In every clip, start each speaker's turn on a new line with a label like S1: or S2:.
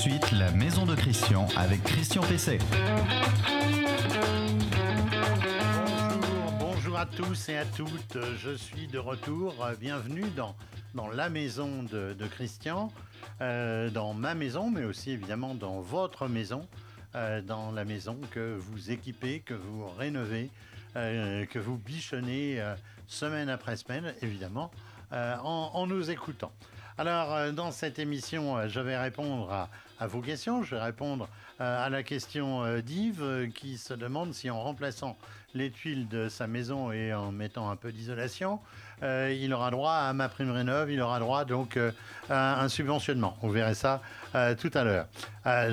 S1: suite la maison de Christian avec Christian Pesset.
S2: Bonjour, bonjour à tous et à toutes. Je suis de retour. Bienvenue dans, dans la maison de, Christian, euh, dans ma maison, mais aussi évidemment dans votre maison, euh, dans la maison que vous équipez, que vous rénovez, euh, que vous bichonnez semaine après semaine, évidemment, en, en nous écoutant. Alors, dans cette émission, je vais répondre à, à vos questions. Je vais répondre euh, à la question euh, d'Yves euh, qui se demande si en remplaçant les tuiles de sa maison et en mettant un peu d'isolation, il aura droit à ma prime rénov, il aura droit donc à un subventionnement. Vous verrez ça tout à l'heure.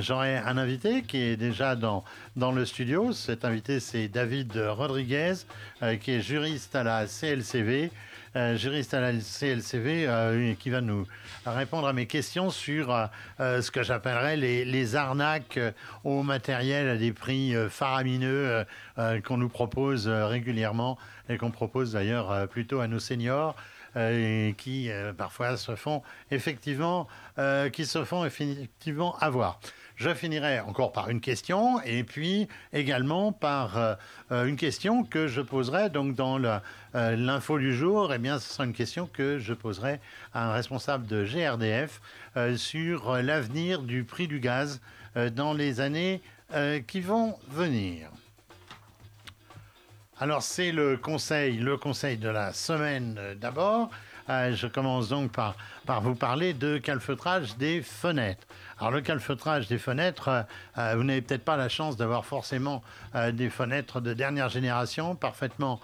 S2: J'aurai un invité qui est déjà dans, dans le studio. Cet invité, c'est David Rodriguez, qui est juriste à la CLCV. Euh, juriste à la CLCV euh, qui va nous répondre à mes questions sur euh, euh, ce que j'appellerais les, arnaques au matériel à des prix faramineux qu'on nous propose régulièrement et qu'on propose d'ailleurs plutôt à nos seniors et qui parfois se font effectivement qui se font effectivement avoir. Je finirai encore par une question et puis également par euh, euh, une question que je poserai donc dans euh, l'info du jour. Eh bien, ce sera une question que je poserai à un responsable de GRDF sur l'avenir du prix du gaz dans les années qui vont venir. Alors c'est le conseil, le conseil de la semaine d'abord. Euh, je commence donc par, vous parler de calfeutrage des fenêtres. Alors le calfeutrage des fenêtres, euh, euh, vous n'avez peut-être pas la chance d'avoir forcément euh, des fenêtres de dernière génération, parfaitement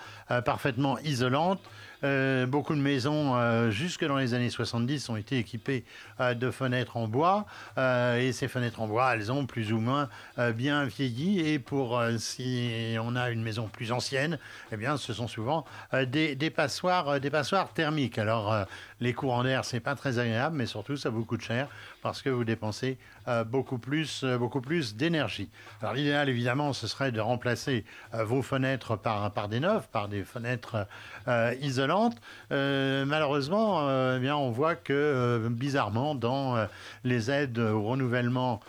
S2: isolantes. Euh, beaucoup de maisons, euh, jusque dans les années 70, ont été équipées euh, de fenêtres en bois. Et ces fenêtres en bois, elles ont plus ou moins bien vieilli. Et pour si on a une maison plus ancienne, eh bien, ce sont souvent des, des passoires, des passoires thermiques. Alors, les courants d'air, c'est pas très agréable, mais surtout, ça vous coûte cher parce que vous dépensez euh, beaucoup plus, euh, beaucoup plus d'énergie. Alors, l'idéal, évidemment, ce serait de remplacer euh, vos fenêtres par, des neuves, par des fenêtres isolantes. Malheureusement, eh bien, on voit que bizarrement, dans les aides au renouvellement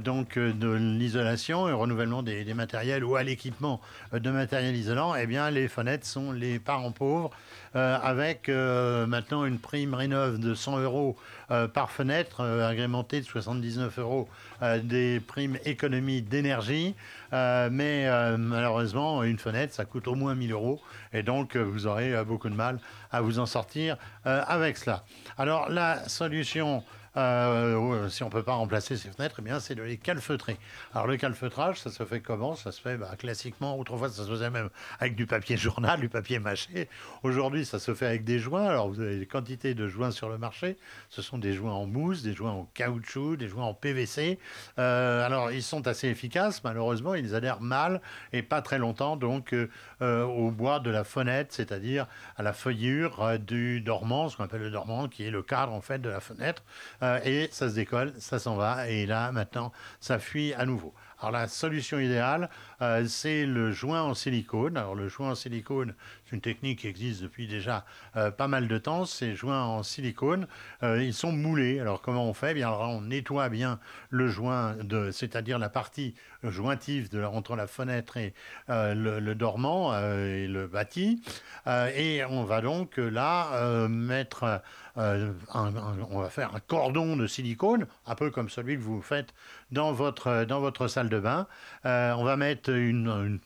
S2: donc de l'isolation et au renouvellement des, matériels ou à l'équipement de matériel isolant, eh bien, les fenêtres sont les parents pauvres avec maintenant une prime de 100 euros euh, par fenêtre, euh, agrémentée de 79 euros euh, des primes économie d'énergie. Mais malheureusement, une fenêtre, ça coûte au moins 1000 euros. Et donc, vous aurez beaucoup de mal à vous en sortir avec cela. Alors, la solution. Euh, si on ne peut pas remplacer ces fenêtres, eh c'est de les calfeutrer. Alors, le calfeutrage, ça se fait comment? Ça se fait bah, classiquement. Autrefois, ça se faisait même avec du papier journal, du papier mâché. Aujourd'hui, ça se fait avec des joints. Alors, vous avez des quantités de joints sur le marché. Ce sont des joints en mousse, des joints en caoutchouc, des joints en PVC. Euh, alors, ils sont assez efficaces. Malheureusement, ils adhèrent mal et pas très longtemps, donc, euh, au bois de la fenêtre, c'est-à-dire à la feuillure du dormant, ce qu'on appelle le dormant, qui est le cadre, en fait, de la fenêtre. Euh, et ça se décolle, ça s'en va. Et là, maintenant, ça fuit à nouveau. Alors la solution idéale, euh, c'est le joint en silicone. Alors le joint en silicone, c'est une technique qui existe depuis déjà euh, pas mal de temps. Ces joints en silicone, euh, ils sont moulés. Alors comment on fait? Eh Bien, on nettoie bien le joint, de, c'est-à-dire la partie jointive de entre la fenêtre et le, dormant et le bâti. Et on va donc là mettre un- on va faire un cordon de silicone, un peu comme celui que vous faites dans votre, dans votre salle de bain. Euh, on va mettre une,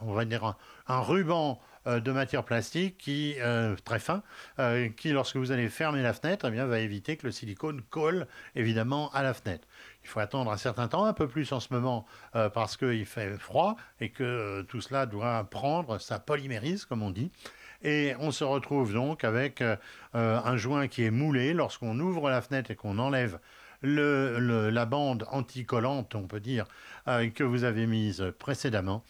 S2: on va dire un, ruban euh, de matière plastique qui euh, très fin, euh, qui lorsque vous allez fermer la fenêtre, eh bien, va éviter que le silicone colle évidemment à la fenêtre. Il faut attendre un certain temps, un peu plus en ce moment, euh, parce qu'il fait froid et que euh, tout cela doit prendre sa polymérise, comme on dit. Et on se retrouve donc avec euh, euh, un joint qui est moulé. Lorsqu'on ouvre la fenêtre et qu'on enlève la bande anticollante, on peut dire, euh, que vous avez mise précédemment,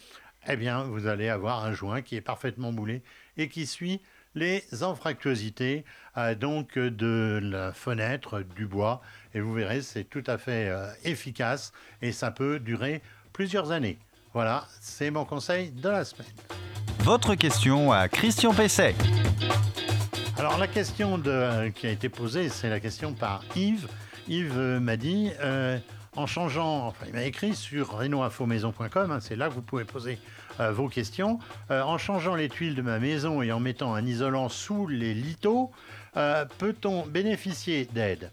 S2: eh bien, vous allez avoir un joint qui est parfaitement moulé et qui suit les anfractuosités euh, donc de la fenêtre, du bois. Et vous verrez, c'est tout à fait euh, efficace et ça peut durer plusieurs années. Voilà, c'est mon conseil de la semaine.
S1: Votre question à Christian Pesset.
S2: Alors la question qui a été posée, c'est la question par Yves. Yves euh, m'a dit, euh, en changeant, enfin il m'a écrit sur renoinfomaison.com, hein, c'est là que vous pouvez poser euh, vos questions. En changeant les tuiles de ma maison et en mettant un isolant sous les lithos, peut-on bénéficier d'aide?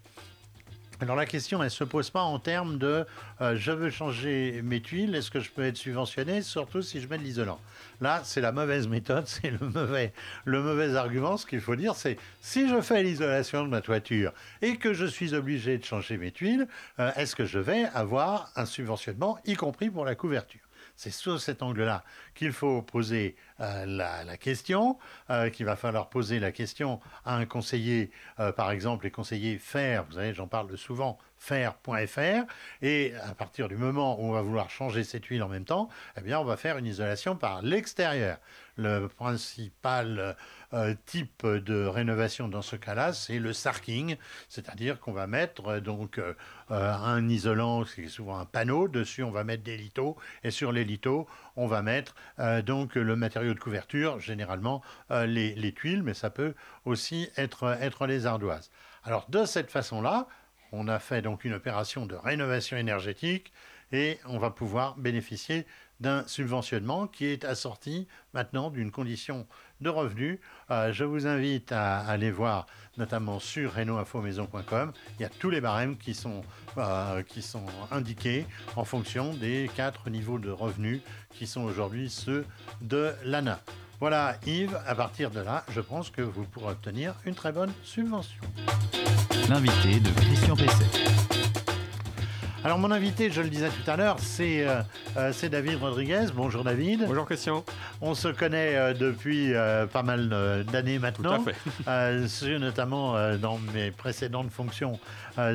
S2: Alors la question, elle ne se pose pas en termes de je veux changer mes tuiles, est-ce que je peux être subventionné, surtout si je mets de l'isolant. Là, c'est la mauvaise méthode, c'est le mauvais, le mauvais argument. Ce qu'il faut dire, c'est si je fais l'isolation de ma toiture et que je suis obligé de changer mes tuiles, est-ce que je vais avoir un subventionnement, y compris pour la couverture? C'est sous cet angle-là qu'il faut poser euh, la, question, euh, qu'il va falloir poser la question à un conseiller, euh, par exemple les conseillers FAIR, vous savez, j'en parle souvent, faire.fr, et à partir du moment où on va vouloir changer cette huile en même temps, eh bien on va faire une isolation par l'extérieur. Le principal euh, type de rénovation dans ce cas-là, c'est le sarking, c'est-à-dire qu'on va mettre euh, donc euh, un isolant, c'est souvent un panneau, dessus on va mettre des lithos, et sur les lithos, on va mettre donc le matériau de couverture, généralement les, les, tuiles, mais ça peut aussi être, être les ardoises. Alors de cette façon-là, on a fait donc une opération de rénovation énergétique et on va pouvoir bénéficier d'un subventionnement qui est assorti maintenant d'une condition de revenu. Euh, je vous invite à, aller voir notamment sur renoinfomaison.com. Il y a tous les barèmes qui sont, euh, qui sont indiqués en fonction des quatre niveaux de revenus qui sont aujourd'hui ceux de l'ANA. Voilà Yves, à partir de là, je pense que vous pourrez obtenir une très bonne subvention.
S1: L'invité de Christian Pesset.
S2: Alors mon invité, je le disais tout à l'heure, c'est euh, euh, David Rodriguez. Bonjour David.
S3: Bonjour Christian.
S2: On se connaît euh, depuis pas mal d'années maintenant. Tout à fait. notamment dans mes précédentes fonctions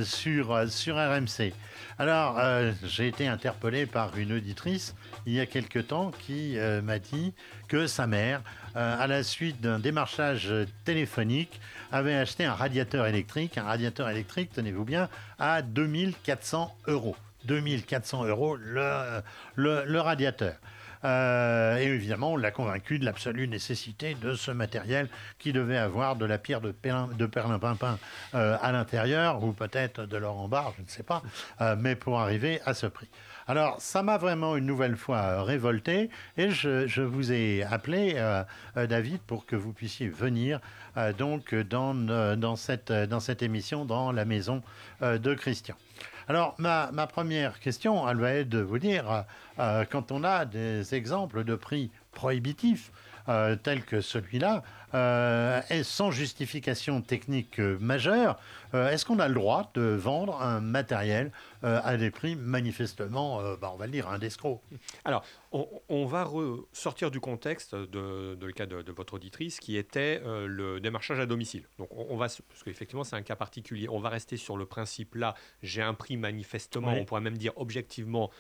S2: sur, sur RMC. Alors, j'ai été interpellé par une auditrice il y a quelque temps qui m'a dit que sa mère, à la suite d'un démarchage téléphonique, avait acheté un radiateur électrique, un radiateur électrique, tenez-vous bien, à 2400 euros. 2400 euros le, le, radiateur. Euh, et évidemment, on l'a convaincu de l'absolue nécessité de ce matériel qui devait avoir de la pierre de, perlin, de perlimpinpin euh, à l'intérieur, ou peut-être de l'or en barre, je ne sais pas, euh, mais pour arriver à ce prix. Alors, ça m'a vraiment une nouvelle fois révolté et je, vous ai appelé, David, pour que vous puissiez venir donc dans cette émission, dans la maison de Christian. Alors, ma, première question, elle va être de vous dire, quand on a des exemples de prix prohibitifs, tels que celui-là, euh, sans justification technique euh, majeure, euh, est-ce qu'on a le droit de vendre un matériel à des prix manifestement, bah, on va le dire, un escroc
S3: Alors, on, va sortir du contexte de, le cas de, votre auditrice qui était le démarchage à domicile. Donc, on, va, parce qu'effectivement, c'est un cas particulier, on va rester sur le principe là, j'ai un prix manifestement, on pourrait même dire objectivement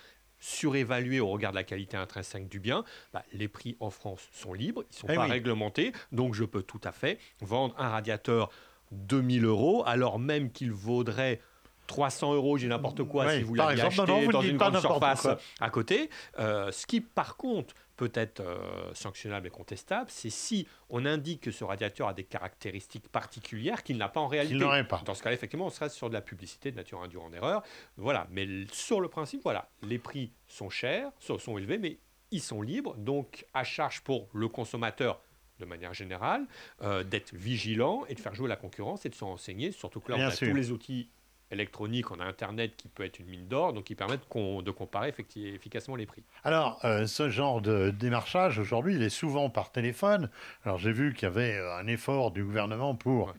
S3: surévalué au regard de la qualité intrinsèque du bien, bah, les prix en France sont libres, ils ne sont eh pas réglementés, donc je peux tout à fait vendre un radiateur 2000 euros alors même qu'il vaudrait 300 euros, j'ai n'importe quoi, si vous l'aviez acheté dans une grande surface à côté. Euh, ce qui, par contre, peut être euh, sanctionnable et contestable, c'est si on indique que ce radiateur a des caractéristiques particulières qu'il n'a pas en réalité.
S2: Pas.
S3: Dans ce cas-là, effectivement, on serait sur de la publicité de nature induire en erreur. Voilà. Mais sur le principe, voilà, les prix sont chers, sont élevés, mais ils sont libres. Donc, à charge pour le consommateur de manière générale, euh, d'être vigilant et de faire jouer la concurrence et de s'en renseigner, surtout que là, on a tous les outils électronique, on a Internet qui peut être une mine d'or, donc qui permettent de comparer efficacement les prix.
S2: Alors, euh, ce genre de démarchage, aujourd'hui, il est souvent par téléphone. Alors, j'ai vu qu'il y avait euh, un effort du gouvernement pour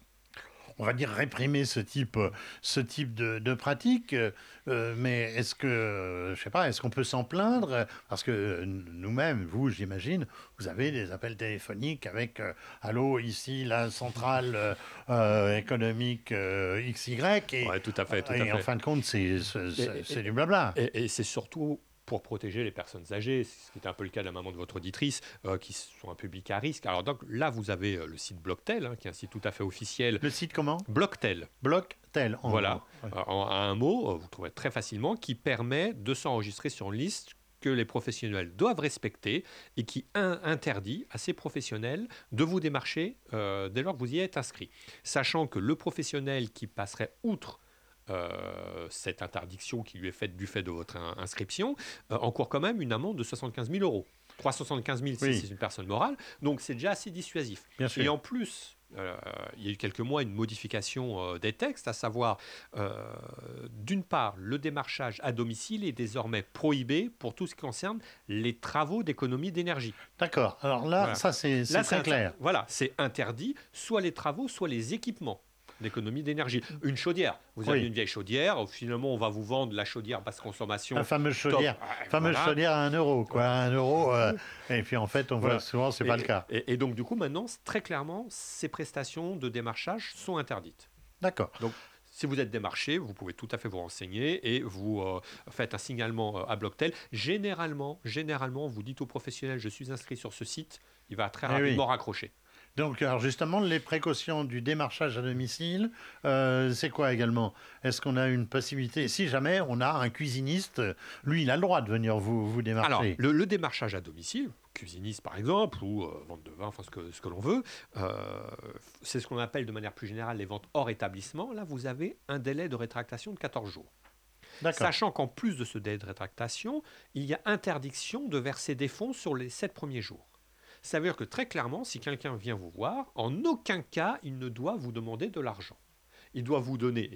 S2: on va dire, réprimer ce type, ce type de, de pratique. Euh, mais est-ce que, je sais pas, est-ce qu'on peut s'en plaindre? Parce que nous-mêmes, vous, j'imagine, vous avez des appels téléphoniques avec euh, Allô, ici, la centrale euh, économique XY.
S3: Et, tout à fait. Tout
S2: et
S3: en
S2: fin de compte, c'est du blabla.
S3: Et, et c'est surtout pour protéger les personnes âgées, ce qui est un peu le cas de la maman de votre auditrice, euh, qui sont un public à risque. Alors donc là, vous avez euh, le site Blocktel, hein, qui est un site tout à fait officiel.
S2: Le site comment?
S3: Blocktel.
S2: Blocktel.
S3: En voilà. En, un mot, euh, vous trouvez très facilement, qui permet de s'enregistrer sur une liste que les professionnels doivent respecter et qui interdit à ces professionnels de vous démarcher dès lors que vous y êtes inscrit. Sachant que le professionnel qui passerait outre cette interdiction qui lui est faite du fait de votre in- inscription, euh, encourt quand même une amende de 75 000 euros. 375 000
S2: Oui.
S3: si c'est une personne morale, donc c'est déjà assez dissuasif.
S2: Bien sûr.
S3: Et en plus, euh, il y a eu quelques mois une modification euh, des textes, à savoir, euh, d'une part, le démarchage à domicile est désormais prohibé pour tout ce qui concerne les travaux d'économie d'énergie.
S2: D'accord. Alors là,
S3: Voilà.
S2: ça c'est très clair.
S3: Voilà, c'est interdit, soit les travaux, soit les équipements d'économie d'énergie. Une chaudière, vous avez une vieille chaudière, finalement on va vous vendre la chaudière basse consommation.
S2: La fameuse chaudière.
S3: Ah,
S2: fameuse
S3: voilà.
S2: chaudière à 1 euro, quoi. À 1 euro. euh, et puis en fait, on voit
S3: Voilà.
S2: souvent, c'est pas le cas.
S3: Et, et donc du coup maintenant, très clairement, ces prestations de démarchage sont interdites.
S2: D'accord.
S3: Si vous êtes démarché, vous pouvez tout à fait vous renseigner et vous euh, faites un signalement euh, à Blocktel. Généralement, généralement, vous dites au professionnel, je suis inscrit sur ce site, il va très
S2: Eh oui.
S3: rapidement raccrocher.
S2: Donc, alors justement, les précautions du démarchage à domicile, euh, c'est quoi également? Est-ce qu'on a une possibilité Si jamais on a un cuisiniste, lui, il a le droit de venir vous, vous démarcher?
S3: Alors, le, le démarchage à domicile, cuisiniste par exemple, ou euh, vente de vin, enfin ce que, ce que l'on veut, euh, c'est ce qu'on appelle de manière plus générale les ventes hors établissement. Là, vous avez un délai de rétractation de 14 jours. Sachant qu'en plus de ce délai de rétractation, il y a interdiction de verser des fonds sur les 7 premiers jours. Ça veut dire que très clairement, si quelqu'un vient vous voir, en aucun cas, il ne doit vous demander de l'argent. Il doit vous donner.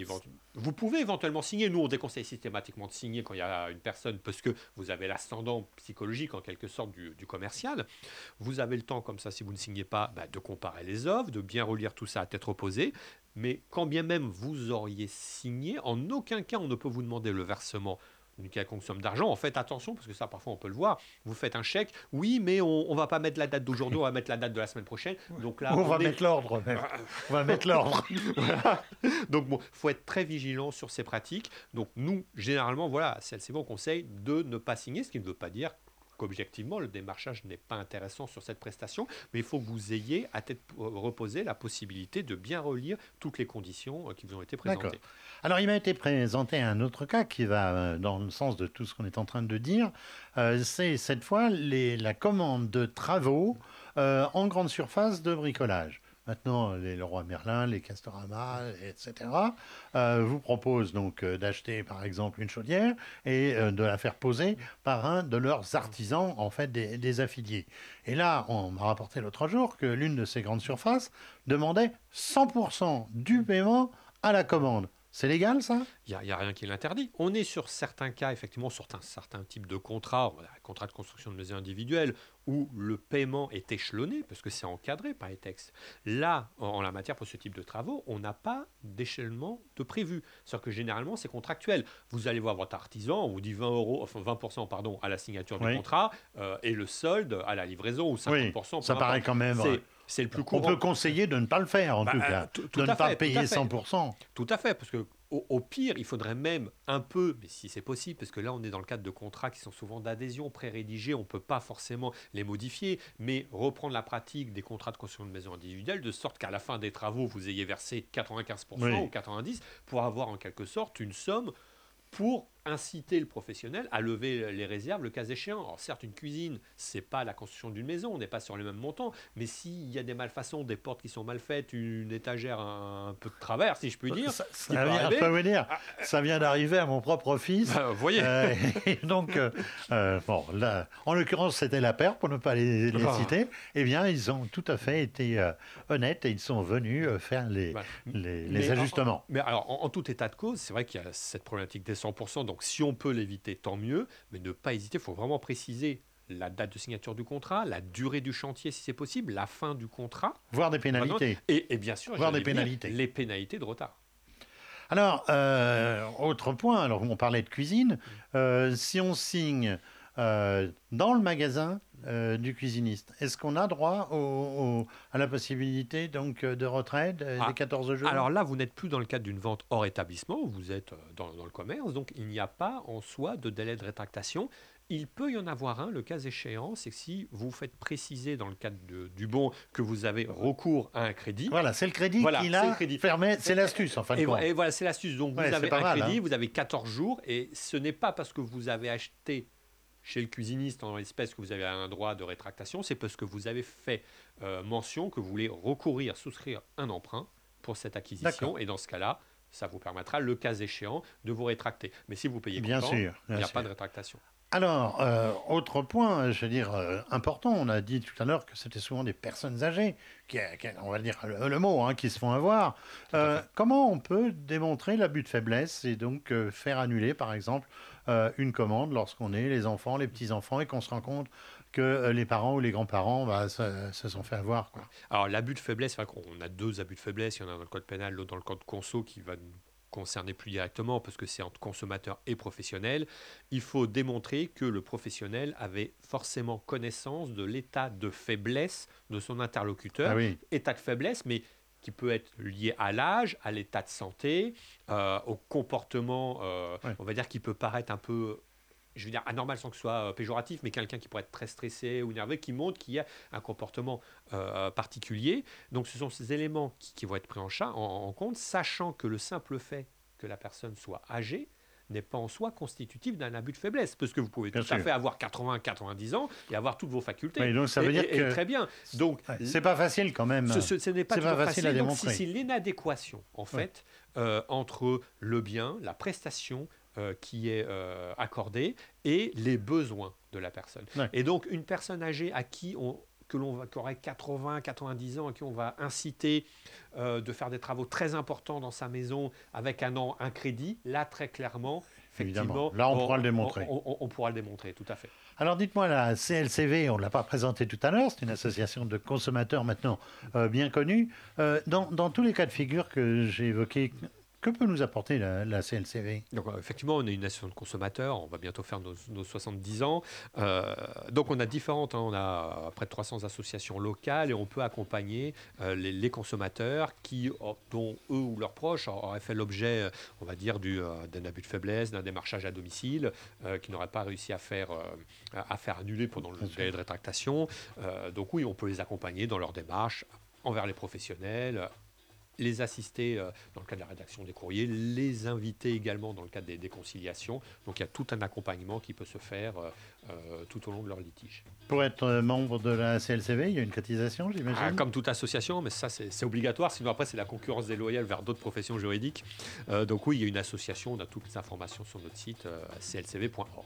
S3: Vous pouvez éventuellement signer. Nous, on déconseille systématiquement de signer quand il y a une personne parce que vous avez l'ascendant psychologique en quelque sorte du, du commercial. Vous avez le temps, comme ça, si vous ne signez pas, bah, de comparer les offres, de bien relire tout ça à tête reposée. Mais quand bien même vous auriez signé, en aucun cas on ne peut vous demander le versement d'une quelconque somme d'argent. En fait, attention, parce que ça, parfois, on peut le voir. Vous faites un chèque, oui, mais on ne va pas mettre la date d'aujourd'hui, on va mettre la date de la semaine prochaine. Donc là,
S2: on va
S3: est-
S2: mettre l'ordre même. On va mettre l'ordre.
S3: voilà. Donc bon, faut être très vigilant sur ces pratiques. Donc nous, généralement, voilà, c'est bon conseil de ne pas signer, ce qui ne veut pas dire qu'objectivement le démarchage n'est pas intéressant sur cette prestation, mais il faut que vous ayez à tête reposée la possibilité de bien relire toutes les conditions euh, qui vous ont été présentées.
S2: Alors, il m'a été présenté un autre cas qui va euh, dans le sens de tout ce qu'on est en train de dire. Euh, c'est cette fois la commande de travaux euh, en grande surface de bricolage. Maintenant, les Leroy Merlin, les Castorama, etc., vous proposent donc d'acheter par exemple une chaudière et de la faire poser par un de leurs artisans, en fait des affiliés. Et là, on m'a rapporté l'autre jour que l'une de ces grandes surfaces demandait 100% du paiement à la commande. C'est légal ça?
S3: Il n'y a, rien qui l'interdit. On est sur certains cas, effectivement, sur un certain type de contrat, voilà, contrat de construction de maison individuelle, où le paiement est échelonné, parce que c'est encadré par les textes. Là, en, en la matière, pour ce type de travaux, on n'a pas d'échelonnement de prévu. C'est-à-dire que généralement, c'est contractuel. Vous allez voir votre artisan, on vous dit 20 euros, enfin 20% pardon, à la signature du contrat, euh, et le solde à la livraison, ou 50%. peu
S2: ça paraît quand même.
S3: C'est- C'est le plus
S2: On peut conseiller de ne pas le faire en
S3: Bah,
S2: tout cas,
S3: euh, tout- tout
S2: de ne pas
S3: fait,
S2: payer
S3: fait.
S2: 100%.
S3: Tout à fait, parce que au, au pire, il faudrait même un peu, mais si c'est possible, parce que là on est dans le cadre de contrats qui sont souvent d'adhésion pré-rédigés, on ne peut pas forcément les modifier, mais reprendre la pratique des contrats de construction de maison individuelle, de sorte qu'à la fin des travaux, vous ayez versé 95%
S2: Oui.
S3: ou 90% pour avoir en quelque sorte une somme pour inciter le professionnel à lever les réserves le cas échéant. Alors certes, une cuisine, c'est pas la construction d'une maison, on n'est pas sur les mêmes montants, mais s'il y a des malfaçons, des portes qui sont mal faites, une étagère un, peu de travers, si je puis dire,
S2: Ça, vient, dire, ça vient d'arriver à mon propre fils.
S3: Bah, vous voyez,
S2: Euh, et donc, euh, euh, bon, là, en l'occurrence, c'était la paire, pour ne pas les, les
S3: Ah.
S2: citer. Eh bien, ils ont tout à fait été euh, honnêtes et ils sont venus faire les,
S3: Bah,
S2: les,
S3: mais
S2: les
S3: en-
S2: ajustements.
S3: Mais alors, en, en tout état de cause, c'est vrai qu'il y a cette problématique des 100%. Donc, si on peut l'éviter, tant mieux. Mais ne pas hésiter, il faut vraiment préciser la date de signature du contrat, la durée du chantier si c'est possible, la fin du contrat.
S2: Voire des pénalités.
S3: Et, et bien sûr,
S2: Voire
S3: j'allais
S2: des pénalités.
S3: les pénalités de retard.
S2: Alors, euh, autre point, alors on parlait de cuisine, euh, si on signe euh, dans le magasin euh, du cuisiniste, est-ce qu'on a droit au- au- à la possibilité donc euh, de retrait de-
S3: Ah,
S2: des 14 jours?
S3: Alors là, vous n'êtes plus dans le cadre d'une vente hors établissement, vous êtes dans, dans le commerce, donc il n'y a pas en soi de délai de rétractation. Il peut y en avoir un, le cas échéant, c'est que si vous faites préciser dans le cadre de- du bon que vous avez recours à un crédit,
S2: Voilà, c'est le crédit
S3: Voilà,
S2: qui là permet, c'est l'astuce en fin de
S3: Et,
S2: compte.
S3: vo- et voilà, c'est l'astuce. Donc,
S2: Ouais,
S3: vous
S2: c'est
S3: avez un
S2: mal,
S3: crédit,
S2: hein.
S3: vous avez 14 jours, et ce n'est pas parce que vous avez acheté chez le cuisiniste en espèce que vous avez un droit de rétractation, c'est parce que vous avez fait euh, mention que vous voulez recourir, souscrire un emprunt pour cette acquisition, et dans ce cas-là, ça vous permettra, le cas échéant, de vous rétracter. Mais si vous payez
S2: bien sûr,
S3: il n'y a
S2: sûr.
S3: pas de rétractation.
S2: Alors, euh, autre point, je veux dire, euh, important, on a dit tout à l'heure que c'était souvent des personnes âgées, qui, qui- on va dire le, le mot, hein, qui se font avoir. Euh, comment on peut démontrer l'abus de faiblesse et donc faire annuler, par exemple, euh, une commande lorsqu'on est les enfants, les petits-enfants, et qu'on se rend compte que euh, les parents ou les grands-parents bah, se, se sont fait avoir quoi.
S3: Alors, l'abus de faiblesse, enfin, on a deux abus de faiblesse. Il y en a un dans le code pénal, l'autre dans le code conso qui va nous concerner plus directement parce que c'est entre consommateur et professionnel. Il faut démontrer que le professionnel avait forcément connaissance de l'état de faiblesse de son interlocuteur.
S2: Ah oui,
S3: État de faiblesse, mais qui peut être lié à l'âge, à l'état de santé, euh, au comportement, euh,
S2: Ouais.
S3: on va dire, qui peut paraître un peu, je veux dire, anormal sans que ce soit euh, péjoratif, mais quelqu'un qui pourrait être très stressé ou nerveux, qui montre qu'il y a un comportement euh, particulier. Donc ce sont ces éléments qui, qui vont être pris en, cha- en- en compte, sachant que le simple fait que la personne soit âgée n'est pas en soi constitutif d'un abus de faiblesse, parce que vous pouvez
S2: Bien
S3: tout à fait avoir 80-90 ans et avoir toutes vos facultés.
S2: Oui, donc ça veut
S3: Et-
S2: dire
S3: et-
S2: que-
S3: très bien. Donc
S2: Ouais, c'est pas facile quand même.
S3: ce, ce- ce n'est pas
S2: pas facile
S3: facile,
S2: à démontrer.
S3: c'est l'inadéquation en fait euh, entre le bien, la prestation euh, qui est euh, accordée et les besoins de la personne.
S2: Ouais.
S3: Et donc une personne âgée à qui on que l'on va, qui aurait 80, 90 ans, à qui on va inciter euh, de faire des travaux très importants dans sa maison avec un an, un crédit, là très clairement,
S2: Évidemment. Là, on pourra le démontrer.
S3: On, on- on pourra le démontrer, tout à fait.
S2: Alors dites-moi, la CLCV, on ne l'a pas présentée tout à l'heure, c'est une association de consommateurs maintenant euh, bien connue. Euh, dans, dans tous les cas de figure que j'ai évoqués, que peut nous apporter la, la CLCV
S3: Donc euh, effectivement, on est une association de consommateurs, on va bientôt faire nos, nos 70 ans. Euh, donc on a différentes, hein, on a près de 300 associations locales et on peut accompagner euh, les, les consommateurs qui, dont eux ou leurs proches auraient fait l'objet, on va dire, du, euh, d'un abus de faiblesse, d'un démarchage à domicile, qui n'auraient pas réussi à faire, à faire annuler pendant le délai de rétractation. Donc oui, on peut les accompagner dans leur démarche envers les professionnels, les assister euh, dans le cadre de la rédaction des courriers, les inviter également dans le cadre des, des conciliations. Donc il y a tout un accompagnement qui peut se faire euh, euh, tout au long de leur litige.
S2: Pour être membre de la CLCV, il y a une cotisation, j'imagine?
S3: Ah, comme toute association, mais ça c'est obligatoire, sinon après c'est la concurrence déloyale vers d'autres professions juridiques. Euh, donc oui, il y a une association, on a toutes les informations sur notre site clcv.org.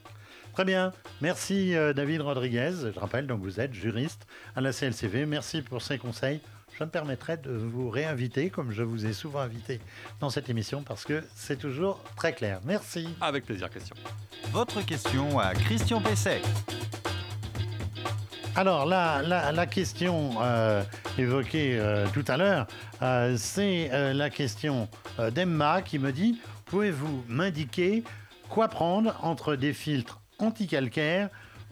S2: Très bien. Merci David Rodriguez. Je rappelle, donc vous êtes juriste à la CLCV. Merci pour ces conseils. Je me permettrai de vous réinviter, comme je vous ai souvent invité dans cette émission, parce que c'est toujours très clair. Merci.
S3: Avec plaisir, Christian.
S1: Votre question à Christian Pesset.
S2: Alors la, la, la question euh, évoquée euh, tout à l'heure, euh, c'est euh, la question euh, d'Emma qui me dit, pouvez-vous m'indiquer quoi prendre entre des filtres anticalcaires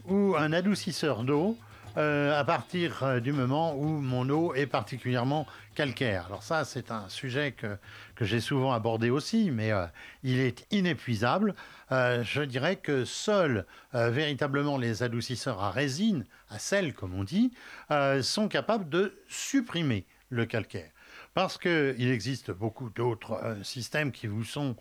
S2: ou un adoucisseur d'eau euh, à partir euh, du moment où mon eau est particulièrement calcaire. Alors ça, c'est un sujet que, que j'ai souvent abordé aussi, mais euh, il est inépuisable. Je dirais que seuls véritablement les adoucisseurs à résine, à sel comme on dit, sont capables de supprimer le calcaire. Parce qu'il existe beaucoup d'autres systèmes qui vous sont,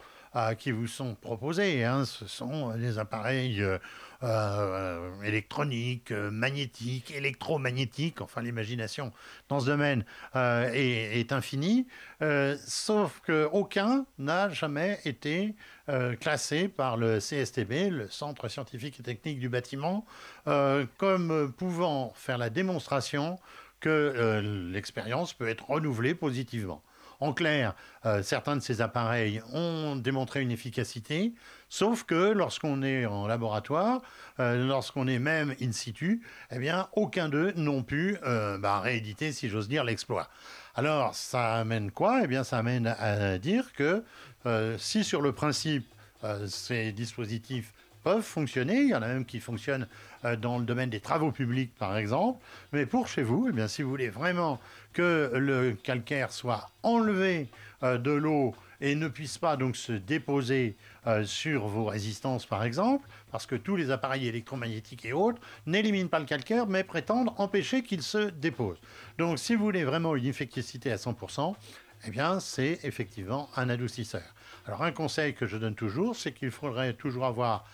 S2: qui vous sont proposés. hein. Ce sont des appareils euh, euh, électroniques, euh, magnétiques, électromagnétiques. Enfin, l'imagination dans ce domaine euh, est, infinie. Euh, sauf qu'aucun n'a jamais été euh, classé par le CSTB, le Centre scientifique et technique du bâtiment, euh, comme euh, pouvant faire la démonstration que euh, l'expérience peut être renouvelée positivement. En clair, euh, certains de ces appareils ont démontré une efficacité, sauf que lorsqu'on est en laboratoire, euh, lorsqu'on est même in situ, eh bien, aucun d'eux n'ont pu euh, bah, rééditer, si j'ose dire, l'exploit. Alors, ça amène quoi? Eh bien, ça amène à dire que si sur le principe, ces dispositifs peuvent fonctionner, il y en a même qui fonctionnent euh, dans le domaine des travaux publics, par exemple, mais pour chez vous, eh bien, si vous voulez vraiment que le calcaire soit enlevé euh, de l'eau et ne puisse pas donc se déposer euh, sur vos résistances, par exemple, parce que tous les appareils électromagnétiques et autres n'éliminent pas le calcaire, mais prétendent empêcher qu'il se dépose. Donc, si vous voulez vraiment une efficacité à 100%, eh bien, c'est effectivement un adoucisseur. Alors, un conseil que je donne toujours, c'est qu'il faudrait toujours avoir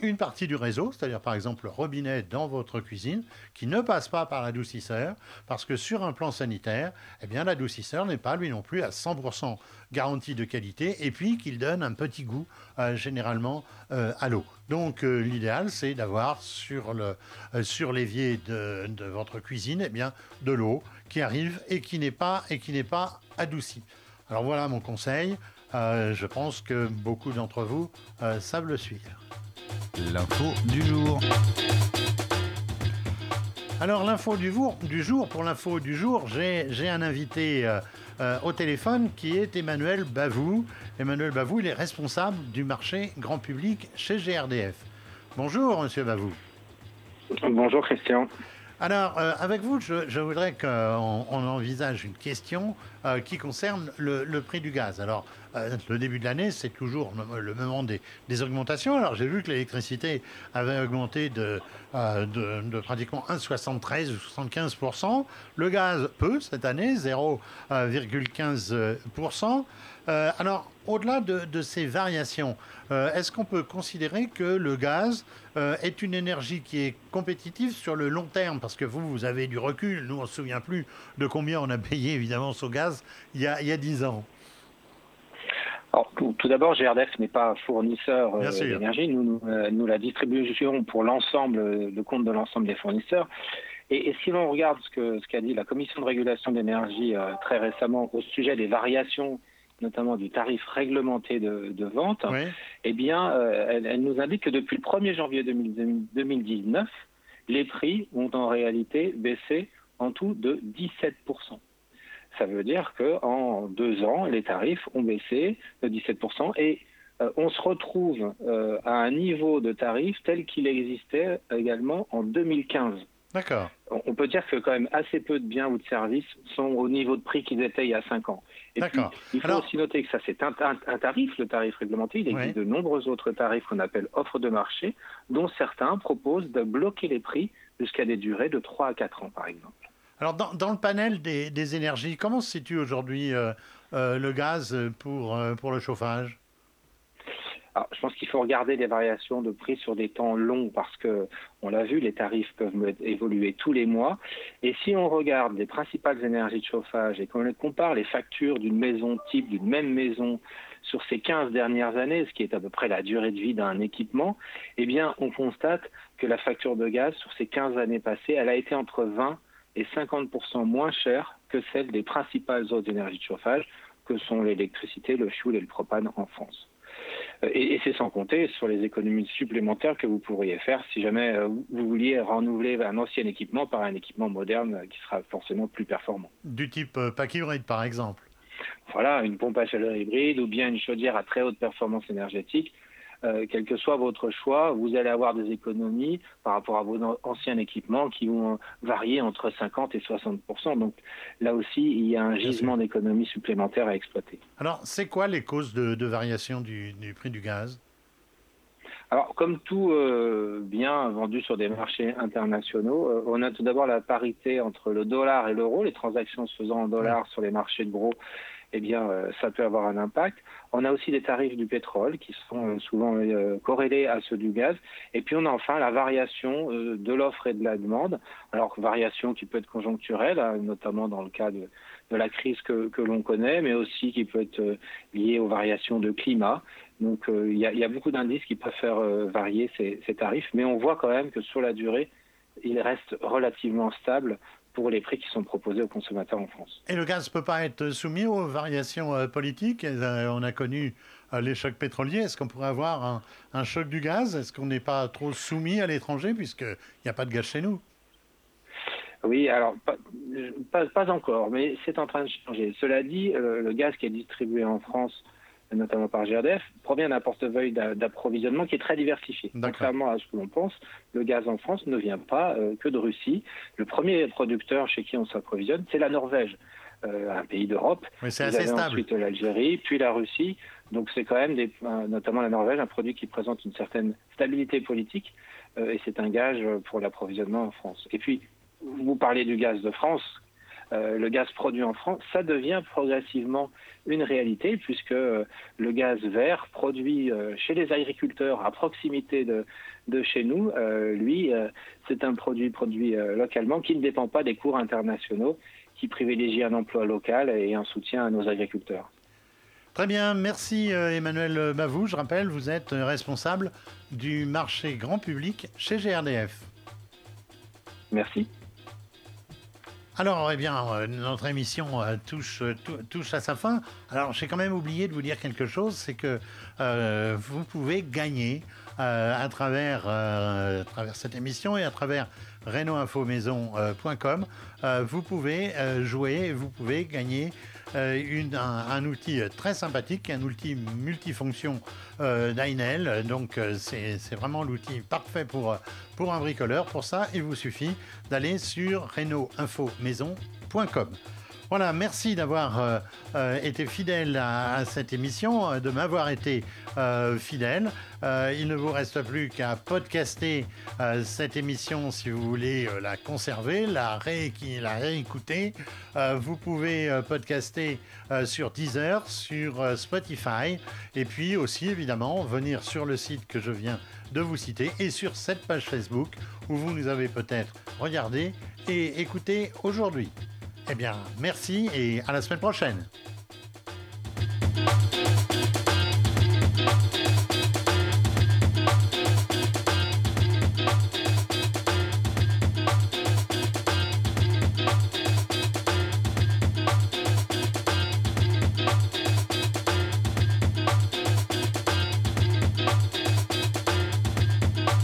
S2: une partie du réseau, c'est-à-dire par exemple le robinet dans votre cuisine, qui ne passe pas par l'adoucisseur, parce que sur un plan sanitaire, eh bien l'adoucisseur n'est pas lui non plus à 100% garantie de qualité, et puis qu'il donne un petit goût euh, généralement euh, à l'eau. Donc euh, l'idéal, c'est d'avoir sur le sur l'évier de, de, votre cuisine, eh bien de l'eau qui arrive et qui n'est pas et qui n'est pas adoucie. Alors voilà mon conseil. je pense que beaucoup d'entre vous savent le suivre.
S1: L'info du jour.
S2: Alors l'info du jour, du jour, pour l'info du jour, j'ai un invité euh, euh, au téléphone qui est Emmanuel Bavou. Emmanuel Bavou, il est responsable du marché grand public chez GRDF. Bonjour Monsieur Bavou.
S4: Bonjour Christian.
S2: Alors, euh, avec vous, je, voudrais qu'on envisage une question euh, qui concerne le, prix du gaz. Alors, euh, le début de l'année, c'est toujours le, moment des, augmentations. Alors, j'ai vu que l'électricité avait augmenté de, de, pratiquement 1,73 ou 75% Le gaz, peu cette année, 0,15% alors, au-delà de, ces variations, est-ce qu'on peut considérer que le gaz euh, est une énergie qui est compétitive sur le long terme? Parce que vous, vous avez du recul. Nous, on ne se souvient plus de combien on a payé, évidemment, ce gaz il y a, il y a 10 ans.
S4: Alors, tout, d'abord, GRDF n'est pas fournisseur euh, d'énergie. Nous, euh, nous, la distribution pour l'ensemble, le compte de l'ensemble des fournisseurs. Et, si l'on regarde ce qu'a ce dit la Commission de régulation d'énergie très récemment au sujet des variations notamment du tarif réglementé de, vente, eh bien, euh, elle, nous indique que depuis le 1er janvier 2019, les prix ont en réalité baissé en tout de 17%. Ça veut dire qu'en deux ans, les tarifs ont baissé de 17% et euh, on se retrouve euh, à un niveau de tarif tel qu'il existait également en 2015.
S2: D'accord.
S4: On peut dire que quand même assez peu de biens ou de services sont au niveau de prix qu'ils étaient il y a 5 ans. Et puis, il faut aussi noter que ça, c'est un, tarif, le tarif réglementé. Il existe de nombreux autres tarifs qu'on appelle offres de marché, dont certains proposent de bloquer les prix jusqu'à des durées de 3 à 4 ans, par exemple.
S2: Alors, dans, le panel des, énergies, comment se situe aujourd'hui euh, euh, le gaz pour, euh, pour le chauffage?
S4: Alors, je pense qu'il faut regarder les variations de prix sur des temps longs parce que, on l'a vu, les tarifs peuvent évoluer tous les mois. Et si on regarde les principales énergies de chauffage et qu'on compare les factures d'une maison type, d'une même maison, sur ces 15 dernières années, ce qui est à peu près la durée de vie d'un équipement, eh bien, on constate que la facture de gaz sur ces 15 années passées, elle a été entre 20 et 50% moins chère que celle des principales autres énergies de chauffage, que sont l'électricité, le fioul et le propane en France. Euh, et, c'est sans compter sur les économies supplémentaires que vous pourriez faire si jamais euh, vous vouliez renouveler un ancien équipement par un équipement moderne qui sera forcément plus performant.
S2: Du type euh, pack hybride, par exemple
S4: Voilà, une pompe à chaleur hybride ou bien une chaudière à très haute performance énergétique euh, quel que soit votre choix, vous allez avoir des économies par rapport à vos anciens équipements qui vont varier entre 50 et 60% Donc là aussi, il y a un gisement d'économies supplémentaires à exploiter.
S2: Alors, c'est quoi les causes de, variation du, prix du gaz?
S4: Alors, comme tout euh, bien vendu sur des marchés internationaux, euh, on a tout d'abord la parité entre le dollar et l'euro, les transactions se faisant en dollars sur les marchés de gros eh bien, euh, ça peut avoir un impact. On a aussi des tarifs du pétrole qui sont euh, souvent euh, corrélés à ceux du gaz. Et puis, on a enfin la variation de l'offre et de la demande. Alors, variation qui peut être conjoncturelle, hein, notamment dans le cas de, la crise que, l'on connaît, mais aussi qui peut être liée aux variations de climat. Donc, il y, a beaucoup d'indices qui peuvent faire varier ces, ces tarifs, mais on voit quand même que sur la durée, il reste relativement stable pour les prix qui sont proposés aux consommateurs en France.
S2: Et le gaz ne peut pas être soumis aux variations euh, politiques? Euh, On a connu euh, les chocs pétroliers. Est-ce qu'on pourrait avoir un, choc du gaz? Est-ce qu'on n'est pas trop soumis à l'étranger puisqu'il n'y a pas de gaz chez nous?
S4: Oui, alors pas, pas, encore, mais c'est en train de changer. Cela dit, le gaz qui est distribué en France notamment par GRDF, provient d'un portefeuille d'approvisionnement qui est très diversifié. Contrairement à ce que l'on pense, le gaz en France ne vient pas euh, que de Russie. Le premier producteur chez qui on s'approvisionne, c'est la Norvège, euh, un pays d'Europe.
S2: Oui, c'est assez stable.
S4: Ensuite l'Algérie, puis la Russie. Donc c'est quand même, des, euh, notamment la Norvège, un produit qui présente une certaine stabilité politique et c'est un gage pour l'approvisionnement en France. Et puis, vous parlez du gaz de France, le gaz produit en France, ça devient progressivement une réalité puisque le gaz vert produit chez les agriculteurs à proximité de, de chez nous, lui, c'est un produit produit localement qui ne dépend pas des cours internationaux, qui privilégie un emploi local et un soutien à nos agriculteurs.
S2: Très bien, merci Emmanuel Bavou. Je rappelle, vous êtes responsable du marché grand public chez GRDF.
S4: Merci.
S2: Alors, eh bien, euh, notre émission euh, touche, euh, touche à sa fin. Alors, j'ai quand même oublié de vous dire quelque chose, c'est que vous pouvez gagner à, travers, à travers cette émission et à travers renoinfomaison.com, vous pouvez jouer, vous pouvez gagner une, un, outil très sympathique, un outil multifonction euh, d'Ainel. Donc c'est vraiment l'outil parfait pour, pour un bricoleur. Pour ça, il vous suffit d'aller sur reno-info-maison.com. Voilà, merci d'avoir euh, euh, été fidèle à, cette émission, euh, de m'avoir été fidèle. il ne vous reste plus qu'à podcaster cette émission si vous voulez la conserver, la, la réécouter. vous pouvez podcaster sur Deezer, sur Spotify, et puis aussi évidemment venir sur le site que je viens de vous citer et sur cette page Facebook où vous nous avez peut-être regardé et écouté aujourd'hui. Eh bien, merci et à la semaine prochaine.